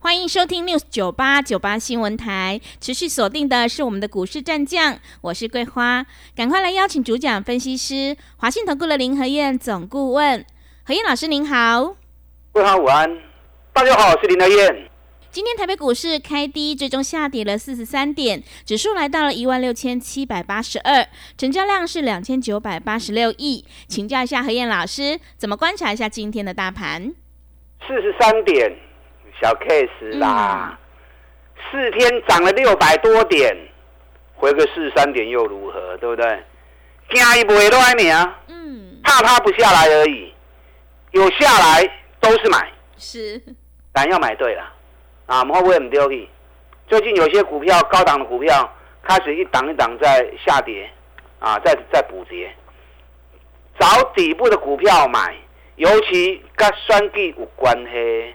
欢迎收听 news 九八九八新闻台，持续锁定的是我们的股市战将，我是桂花，赶快来邀请主讲分析师华信投顾的林和燕总顾问，何燕老师您好，桂花午安，大家好，我是林和燕。今天台北股市开低，最终下跌了四十三点，指数来到了一万六千七百八十二，成交量是两千九百八十六亿，请教一下何燕老师，怎么观察一下今天的大盘？四十三点。小 case 啦，四天涨了六百多点，回个四十三点又如何？对不对？惊一不会乱你啊，嗯，怕它不下来而已，有下来都是买，是，但要买对了啊！我们会不会很丢弃？最近有些股票高档的股票开始一档一档在下跌啊，在在补跌，找底部的股票买，尤其跟双计有关系。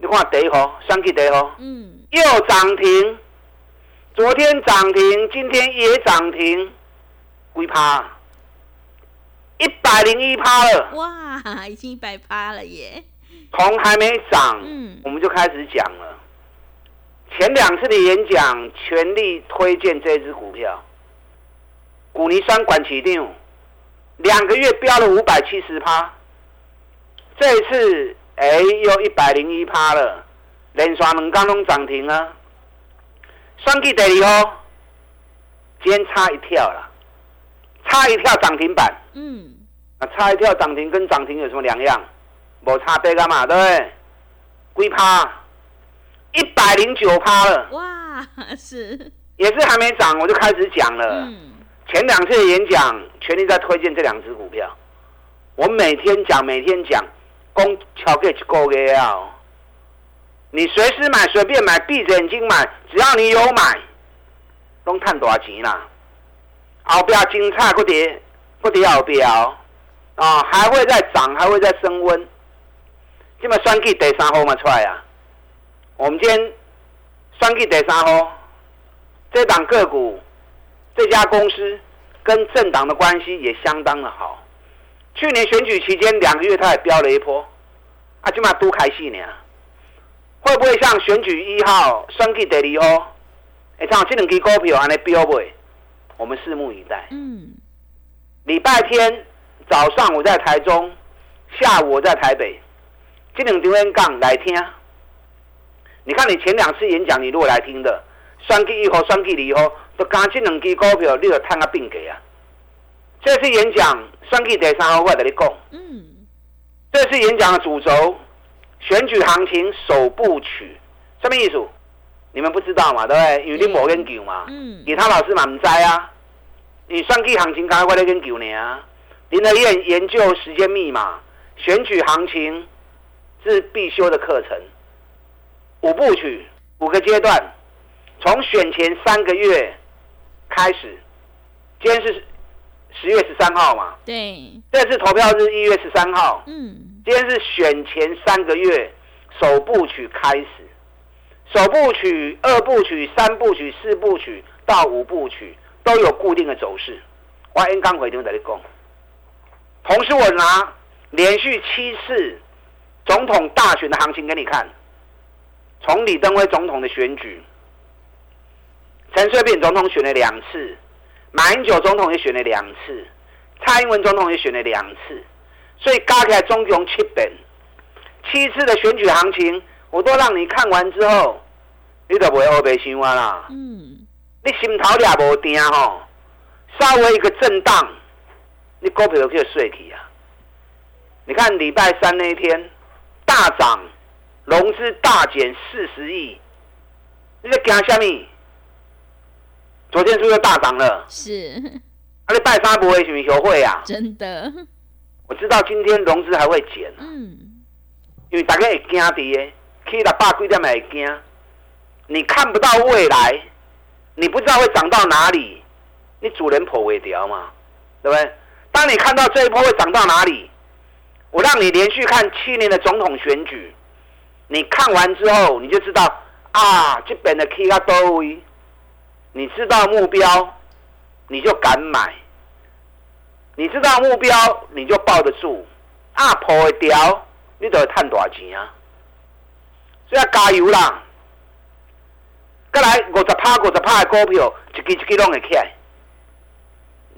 你看第一号，上去第一号，嗯，又涨停，昨天涨停，今天也涨停，几趴？一百零一趴了。哇，已经一百趴了耶！从还没涨，嗯，我们就开始讲了。前两次的演讲，全力推荐这只股票，古尼山管起定，两个月飙了五百七十趴，这一次。哎，又一百零一趴了，连刷两刚拢涨停啊！双季第二哦，今天差一跳了，差一跳涨停板。嗯，啊，差一跳涨停跟涨停有什么两样？无差别干嘛？对不对？龟趴，一百零九趴了。哇，是，也是还没涨，我就开始讲了。嗯，前两次的演讲，全力在推荐这两只股票。我每天讲，每天讲。公敲给一个月啊！你随时买，随便买，闭着眼睛买，只要你有买，都赚多少钱啦？后边精彩，不跌，不跌后边啊，还会再涨，还会再升温。今麦双 K 第三号嘛出来啊！我们今天双 K 第三号，这档个股，这家公司跟政党的关系也相当的好。去年选举期间两个月，它也飙了一波，啊，起码都开戏呢。会不会像选举一号选举第二号，哎，像这两支股票安尼飙不？我们拭目以待。嗯。礼拜天早上我在台中，下午我在台北，这两张演讲来听。你看你前两次演讲，你如果来听的，选举一号、选举二号，都加这两支股票，你就探个病给啊。这次演讲。算计第三号，我跟你讲。嗯，这次演讲的主轴，选举行情首部曲，什么意思？你们不知道嘛？对不对？因为你冇研究嘛。嗯。其他老师嘛唔知啊。你算计行情刚刚我在研究呢啊。林德燕研究时间密码，选举行情是必修的课程。五部曲，五个阶段，从选前三个月开始。今天是。十月十三号嘛，对，这次投票日一月十三号，嗯，今天是选前三个月首部曲开始，首部曲、二部曲、三部曲、四部曲到五部曲都有固定的走势。我 N 刚回听在你讲，同时我拿连续七次总统大选的行情给你看，从李登辉总统的选举，陈水扁总统选了两次。马英九总统也选了两次，蔡英文总统也选了两次，所以加起来总共七本，七次的选举行情，我都让你看完之后，你就不会后悔心慌啦。嗯，你心头也无定吼，稍微一个震荡，你股票就睡起啊。你看礼拜三那一天大涨，融资大减四十亿，你在惊什么？昨天是不是大涨了？是。那，你拜发不会什么优惠啊？真的。我知道今天融资还会减。嗯。因为大家会惊跌，去了八几点也会惊。你看不到未来，你不知道会涨到哪里，你主人破尾调嘛，对不对？当你看到这一波会涨到哪里，我让你连续看七年的总统选举，你看完之后你就知道啊，这边的 K 啊多位，你知道目标，你就敢买；你知道目标，你就抱得住。啊，破会掉，你就会赚大钱啊！所以要加油啦！再来五十趴、五十趴的股票，一支一支拢会起来。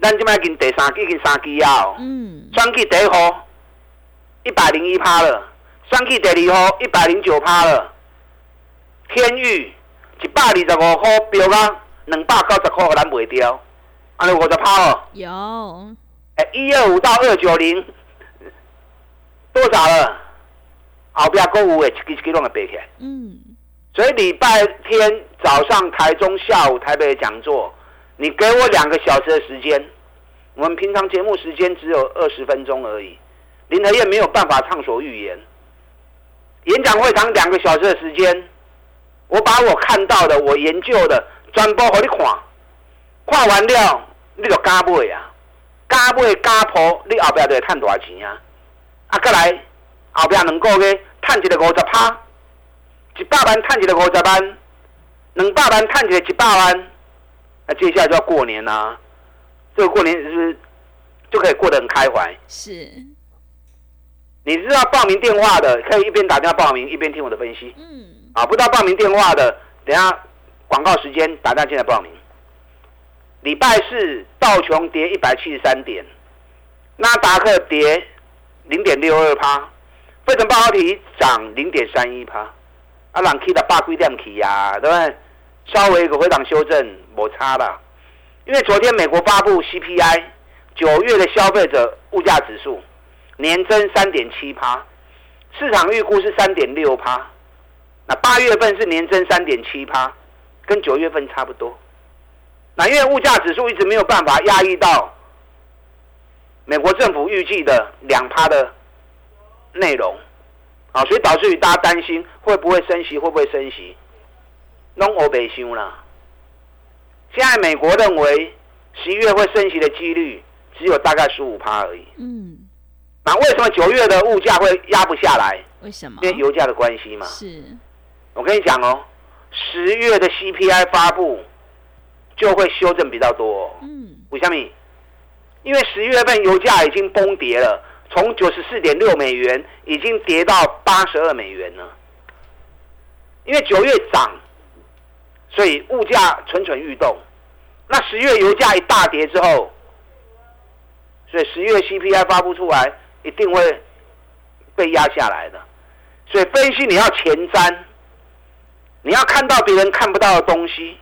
咱即摆已经第三季、已经三季啊！嗯。双季第一号一百零一趴了，双季第二号一百零九趴了。天域一百二十五块标啊，两百九十块咱卖掉，安尼五十趴哦。有。哎，一二五到二九零，多少了？后边购物的一支一支拢会背起来。嗯。所以礼拜天早上台中，下午台北的讲座，你给我两个小时的时间。我们平常节目时间只有二十分钟而已，林和燕没有办法畅所欲言。演讲会场两个小时的时间，我把我看到的、我研究的全部给你看，看完了你就加买啊，加买加破，你后边就会赚多少钱啊？啊，再来后边两个月赚一个五十趴。一百万探一个五十万，两百万探一个一百万，那接下来就要过年啦。这个过年是不是就可以过得很开怀？是。你知道报名电话的，可以一边打电话报名，一边听我的分析。嗯。啊，不知道报名电话的，等下广告时间打电进来报名。礼拜四道琼跌一百七十三点，纳达克跌零点六二趴，费城半导体涨零点三一趴。啊，人去的八几点去呀？对不对？稍微一个回档修正，没差了。因为昨天美国发布 CPI 九月的消费者物价指数年增三点七趴，市场预估是三点六趴。那八月份是年增三点七趴，跟九月份差不多。那因为物价指数一直没有办法压抑到美国政府预计的两趴的内容。啊，所以导致于大家担心会不会升息，会不会升息？弄欧北修啦。现在美国认为十一月会升息的几率只有大概十五趴而已。嗯。那为什么九月的物价会压不下来？为什么？因为油价的关系嘛。是。我跟你讲哦，十月的 CPI 发布就会修正比较多。嗯。为什么？因为十月份油价已经崩跌了。从九十四点六美元已经跌到八十二美元了，因为九月涨，所以物价蠢蠢欲动。那十月油价一大跌之后，所以十月 CPI 发布出来一定会被压下来的。所以分析你要前瞻，你要看到别人看不到的东西，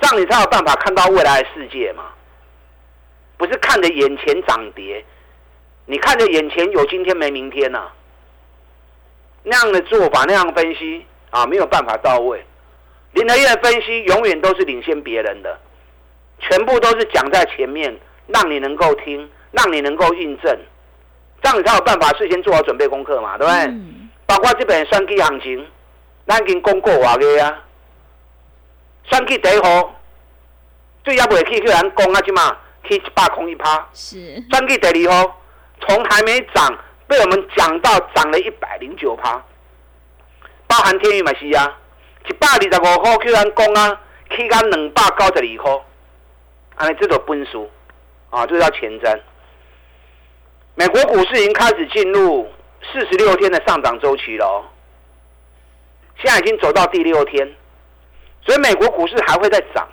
这样你才有办法看到未来的世界嘛。不是看着眼前涨跌。你看着眼前有今天没明天呐，那样的做法那样分析啊没有办法到位。林德燕分析永远都是领先别人的，全部都是讲在前面，让你能够听，让你能够印证，这样你才有办法事先做好准备功课嘛，对不对？包括这本双 K 行情，咱已经讲过话个啊，算计第一号最要不会去去咱讲啊，即嘛去一百空一趴，是。双 K 第二号。从还没涨，被我们讲到涨了一百零九趴，包含天宇嘛是啊，一百二十五块，去咱讲啊，去到两百九十二块，安尼这种本事啊，这叫前瞻。美国股市已经开始进入四十六天的上涨周期了，现在已经走到第六天，所以美国股市还会再涨，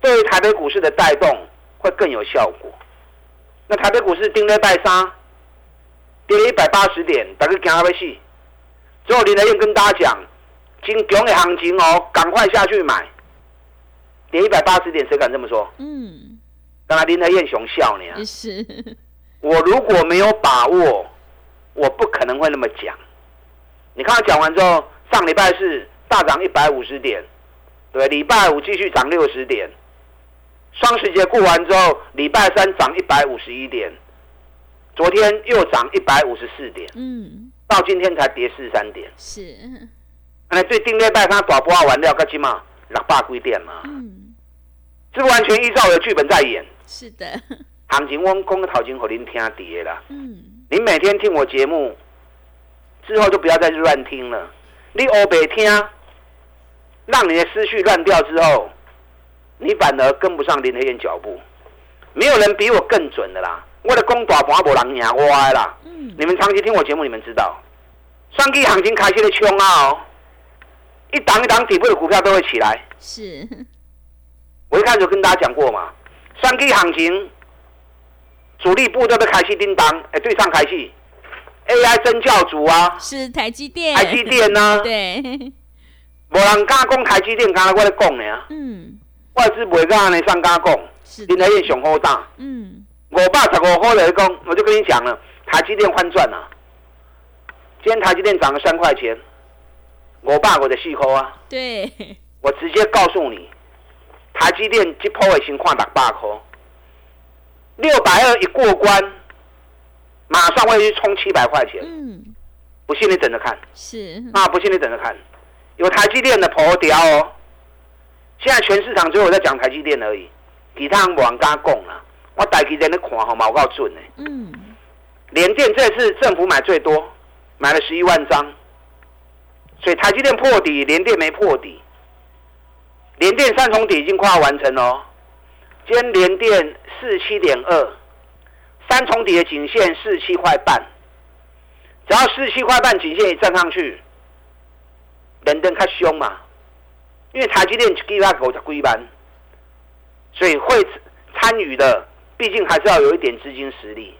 对于台北股市的带动会更有效果。那台北股市定在拜三，跌了一百八十点，大家惊要死。最后林德燕跟大家讲，金强的行情哦，赶快下去买。跌一百八十点，谁敢这么说？嗯。当然林德燕熊笑你啊。是。我如果没有把握，我不可能会那么讲。你看他讲完之后，上礼拜四大涨一百五十点，对，礼拜五继续涨六十点。双十节过完之后，礼拜三涨一百五十一点，昨天又涨一百五十四点，嗯，到今天才跌四三点，是。哎，最顶礼拜三大波完料，个起码六百几点嘛，嗯，是不完全依照我的剧本在演。是的，行情我讲个头前给您听碟啦。嗯，您每天听我节目之后，就不要再乱听了。你欧北听，让你的思绪乱掉之后，你反而跟不上林黑燕脚步。没有人比我更准的啦。我的公大盘无人赢我的啦。嗯，你们长期听我节目，你们知道，双 K 行情开始的冲啊哦，一档一档底部的股票都会起来。是，我一开始有跟大家讲过嘛，双 K 行情主力部都在开始叮当，哎，对上开始 AI 真教主啊，是台积电，台积电呢、对，无人敢讲台积电，敢我咧讲呢，嗯，外资袂敢安尼上敢讲，是台燕上好大，嗯，五百十五号来讲，我就跟你讲了，台积电翻转啊。今天台积电涨了三块钱，五百五的四块啊！对，我直接告诉你，台积电一波已经看六百块，六百二一过关，马上会去冲七百块钱。嗯，不信你等着看，是，啊，不信你等着看，有台积电的婆雕哦。现在全市场只有我在讲台积电而已，其他人无人敢讲啦。我台积电的看好，毛够准的。嗯，联电这次政府买最多，买了十一万张，所以台积电破底，联电没破底。联电三重底已经快要完成了哦，今天联电四七点二，三重底的颈线四七块半，只要四七块半颈线一站上去，联电较凶嘛，因为台积电一季要五十几万，所以会参与的，毕竟还是要有一点资金实力。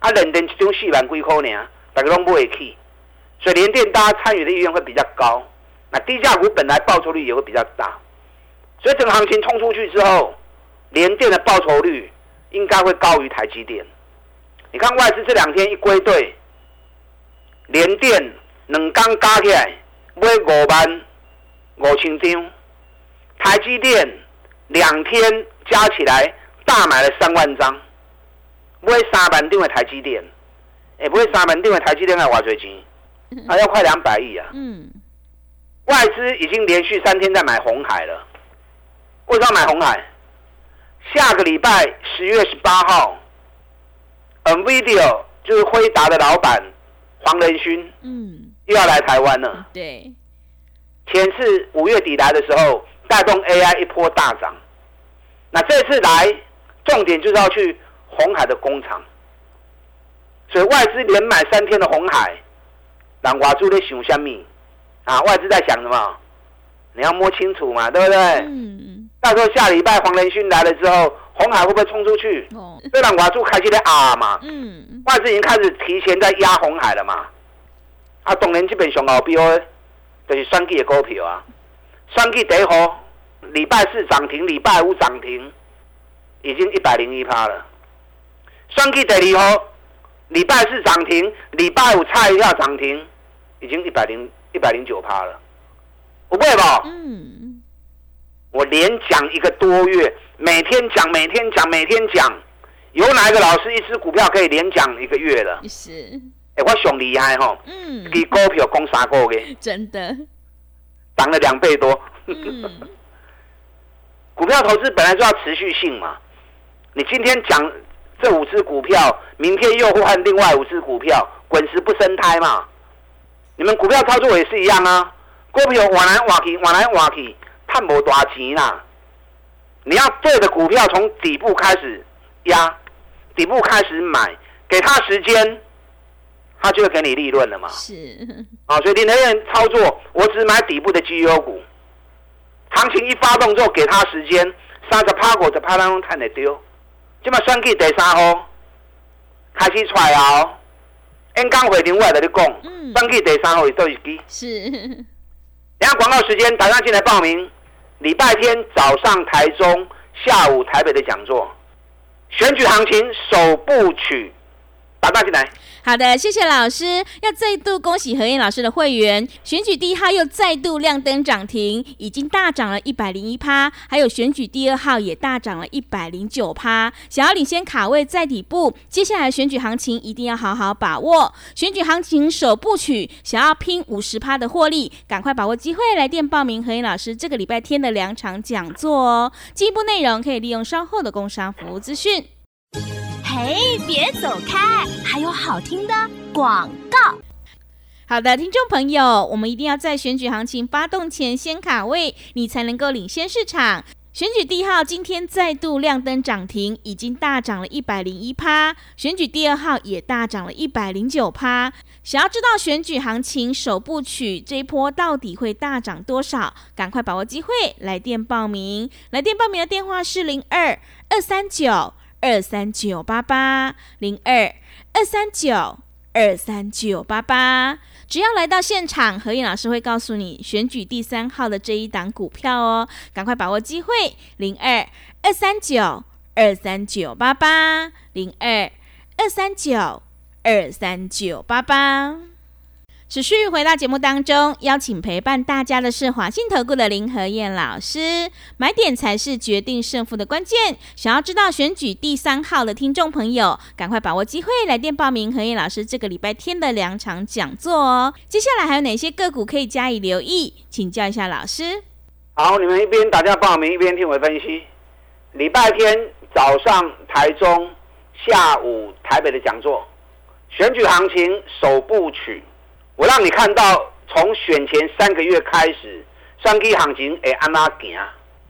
啊，联电一张四万几块呢，大家拢不会去，所以联电大家参与的意愿会比较高。那低价股本来报酬率也会比较大，所以整个行情冲出去之后，联电的报酬率应该会高于台积电。你看外资这两天一归队，联电两刚加起来买五万五千张，台积电两天加起来大买了三万张。买三万张的台积电，哎，买三万张的台积电要多少钱？啊，要快两百亿啊！嗯，外资已经连续三天在买红海了。为什么买红海？下个礼拜十月十八号，NVIDIA 就是辉达的老板黄仁勋嗯，又要来台湾了。对，前次五月底来的时候，带动 AI 一波大涨。那这次来，重点就是要去红海的工厂，所以外资连买三天的红海，让外资在想什么？啊，外资在想什么？你要摸清楚嘛，对不对？嗯，到时候下礼拜黄仁勋来了之后，红海会不会冲出去？哦，这让外资开始在啊嘛，嗯，外资已经开始提前在压红海了嘛。啊，当然这边上后标的就是双 G 的股票啊，双 G 第一号礼拜四涨停，礼拜五涨停，已经一百零一趴了。双 G 第二号礼拜四涨停，礼拜五差一下涨停，已经一百零一百零九趴了。不会吧？嗯，我连讲一个多月，每天讲，每天讲，每天讲，有哪一个老师一只股票可以连讲一个月的？是，哎、我上厉害吼！嗯，给股票讲三个月，真的，涨了两倍多。嗯，股票投资本来就要持续性嘛。你今天讲这五只股票，明天又换另外五只股票，滚石不生胎嘛？你们股票操作也是一样啊，股票往来往去，往来往去，探无大钱啦。你要对的股票从底部开始压，底部开始买，给他时间，他就会给你利润了嘛。是，啊，所以林德燕操作，我只买底部的绩优股，行情一发动之后，给他时间，三十趴股十趴当中看得丢。今嘛选举第三号开始出来啊、哦，演讲会另外跟你讲，嗯选举第三号是倒一支。是，等下广告时间，打上进来报名。礼拜天早上台中，下午台北的讲座，选举行情首部曲，打大进来。好的，谢谢老师。要再度恭喜何燕老师的会员，选举第一号又再度亮灯涨停，已经大涨了一百零一趴。还有选举第二号也大涨了一百零九趴。想要领先卡位在底部，接下来选举行情一定要好好把握。选举行情首部曲，想要拼五十趴的获利，赶快把握机会，来电报名何燕老师这个礼拜天的两场讲座哦。进一步内容可以利用稍后的工商服务资讯。嘿，别走开！还有好听的广告。好的，听众朋友，我们一定要在选举行情发动前先卡位，你才能够领先市场。选举第一号今天再度亮灯涨停，已经大涨了一百零一趴。选举第二号也大涨了一百零九趴。想要知道选举行情首部曲这一波到底会大涨多少？赶快把握机会，来电报名。来电报名的电话是零二二三九。二三九八八零二二三九二三九八八，只要来到现场，何燕老师会告诉你选举第三号的这一档股票哦，赶快把握机会，零二二三九二三九八八零二二三九二三九八八。持续回到节目当中，邀请陪伴大家的是华信投顾的林和燕老师。买点才是决定胜负的关键。想要知道选举第三号的听众朋友，赶快把握机会来电报名何燕老师这个礼拜天的两场讲座哦。接下来还有哪些个股可以加以留意？请教一下老师。好，你们一边打电话报名，一边听我分析。礼拜天早上台中，下午台北的讲座，选举行情首部曲。我让你看到从选前三个月开始，三 K 行情诶安拉行。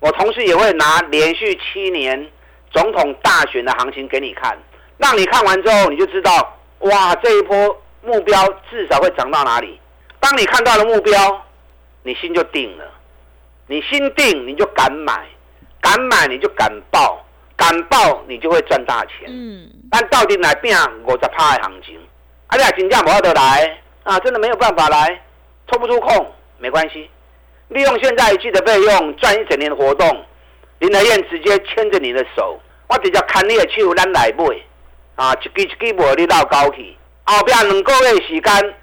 我同时也会拿连续七年总统大选的行情给你看，让你看完之后你就知道，哇，这一波目标至少会涨到哪里。当你看到了目标，你心就定了，你心定你就敢买，敢买你就敢报，敢报你就会赚大钱。嗯。但到底来变五十趴的行情，啊，你真正无法得来。啊，真的没有办法来，抽不出空，没关系，利用现在一季的费用赚一整年的活动，林德燕直接牵着你的手，我直接看你的手，咱来买，啊，一支一支买你到高去，后边两个月时间，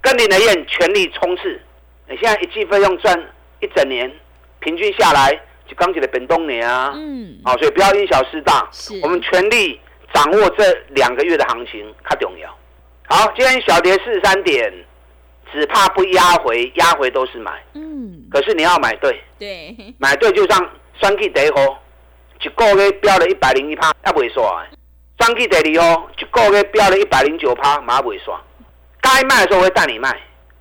跟林德燕全力冲刺，你现在一季费用赚一整年，平均下来就刚起的本东年啊，嗯，好，所以不要因小失大，我们全力掌握这两个月的行情，较重要。好，今天小跌四十三点，只怕不压回，压回都是买。嗯，可是你要买对，对，买对就像双 K 第一号，一个月飙了一百零一趴，也不会刷。双 K 第二号，一个月飙了一百零九趴，马上不会刷。该卖的时候会带你卖。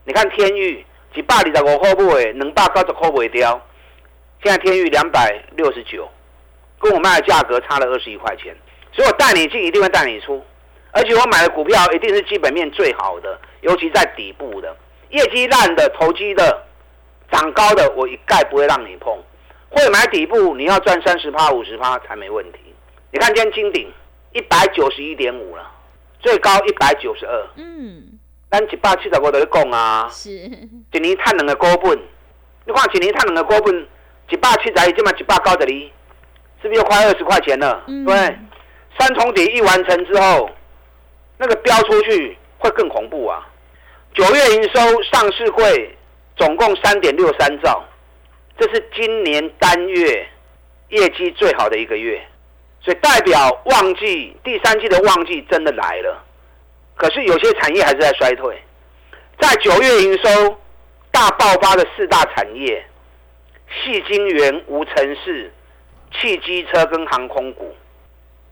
你看天域一百二十五块不会，两百九十块不会掉。现在天域两百六十九，跟我卖的价格差了二十一块钱，所以我带你进，一定会带你出。而且我买的股票一定是基本面最好的，尤其在底部的，业绩烂的、投机的、涨高的，我一概不会让你碰。会买底部，你要赚三十趴、五十趴才没问题。你看今天金鼎一百九十一点五了，最高一百九十二。嗯，咱一百七十五都在讲啊。是。一年赚两个股本，你看一年赚两个股本，一百七十一，今嘛一百九十二，是不是又快二十块钱了？对。三重底一完成之后。那个飙出去会更恐怖啊！九月营收上市会总共三点六三兆，这是今年单月业绩最好的一个月，所以代表旺季第三季的旺季真的来了。可是有些产业还是在衰退，在九月营收大爆发的四大产业：细晶圆、无尘室、汽机车跟航空股。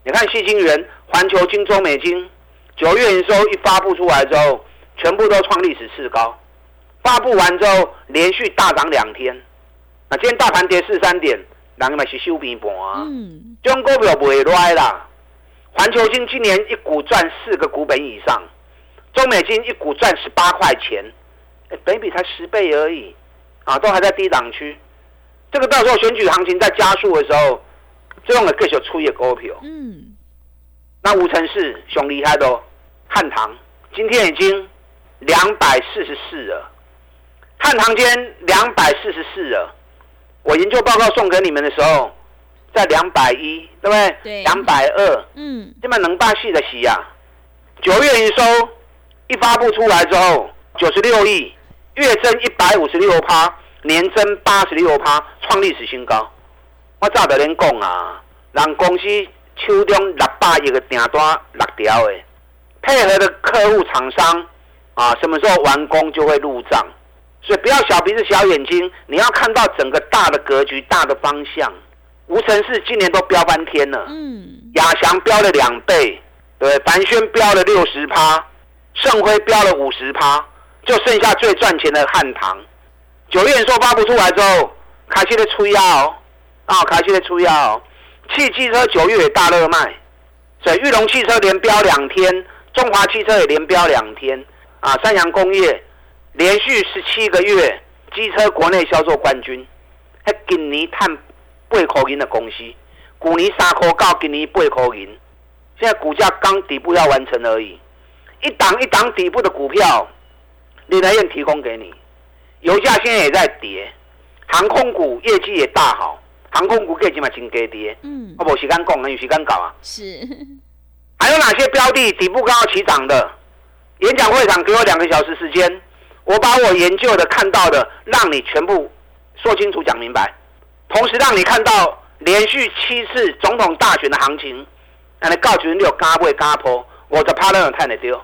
你看细晶圆，环球金、中美金。九月营收一发布出来之后，全部都创历史次高。发布完之后，连续大涨两天。那今天大盘跌四三点，人咪是收平盘啊。嗯，中股票不会赖啦。环球金今年一股赚四个股本以上，中美金一股赚十八块钱，哎，本比才十倍而已，啊，都还在低档区。这个到时候选举行情在加速的时候，这种的各小出一股票。嗯，那五成是熊厉害的。汉唐今天已经两百四十四了，汉唐间两百四十四了。我研究报告送给你们的时候，在两百一，对不对？对。两百二，嗯，这么能办戏的戏呀？九月营收一发布出来之后，九十六亿，月增一百五十六趴，年增八十六趴，创历史新高。我早就恁讲啊，人公司手中六百亿的订单六条的，配合的客户厂商啊，什么时候完工就会入账。所以不要小鼻子小眼睛，你要看到整个大的格局、大的方向。无城市今年都飙翻天了，嗯，亚翔飙了两倍，对，凡轩飙了六十趴，盛辉飙了五十趴，就剩下最赚钱的汉唐。九月说发布出来之后，开始的出药哦，啊，开始的吹哦，汽汽车九月也大热卖，所以玉龙汽车连飙两天，中华汽车也连飙两天，啊，三洋工业连续十七个月机车国内销售冠军，还今年探。八块银的公司，去年三块到，今年八块银。现在股价刚底部要完成而已，一档一档底部的股票，李来燕提供给你。油价现在也在跌，航空股业绩也大好，航空股业绩嘛真低跌。嗯，我无时间讲，有时间搞啊。是。还有哪些标的底部刚要起涨的？演讲会场给我两个小时时间，我把我研究的、看到的，让你全部说清楚、讲明白。同时让你看到连续七次总统大选的行情，让你告诉你有加不嘎坡，我的 partner 太难丢。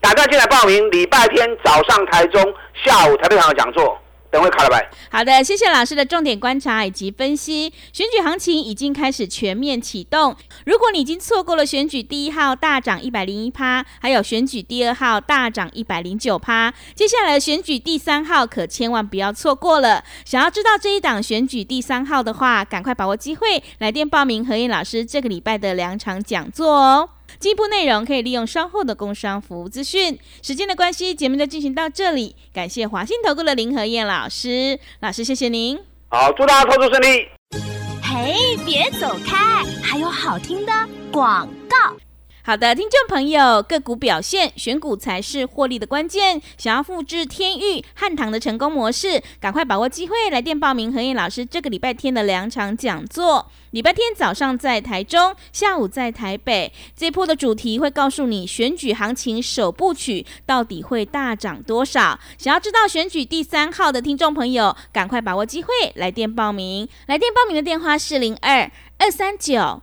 打算进来报名，礼拜天早上台中，下午台北场的讲座。等会卡了吧。好的，谢谢老师的重点观察以及分析。选举行情已经开始全面启动。如果你已经错过了选举第一号大涨一百零一趴，还有选举第二号大涨一百零九趴，接下来选举第三号可千万不要错过了。想要知道这一档选举第三号的话，赶快把握机会，来电报名何燕老师这个礼拜的两场讲座哦。进一步内容可以利用稍后的工商服务资讯。时间的关系，节目就进行到这里。感谢华信投顾的林和燕老师，老师谢谢您。好，祝大家投资顺利。嘿，别走开，还有好听的广告。好的，听众朋友，个股表现选股才是获利的关键。想要复制天域汉唐的成功模式，赶快把握机会，来电报名何燕老师这个礼拜天的两场讲座。礼拜天早上在台中，下午在台北。这波的主题会告诉你选举行情首部曲到底会大涨多少。想要知道选举第三号的听众朋友，赶快把握机会，来电报名。来电报名的电话是零二二三九。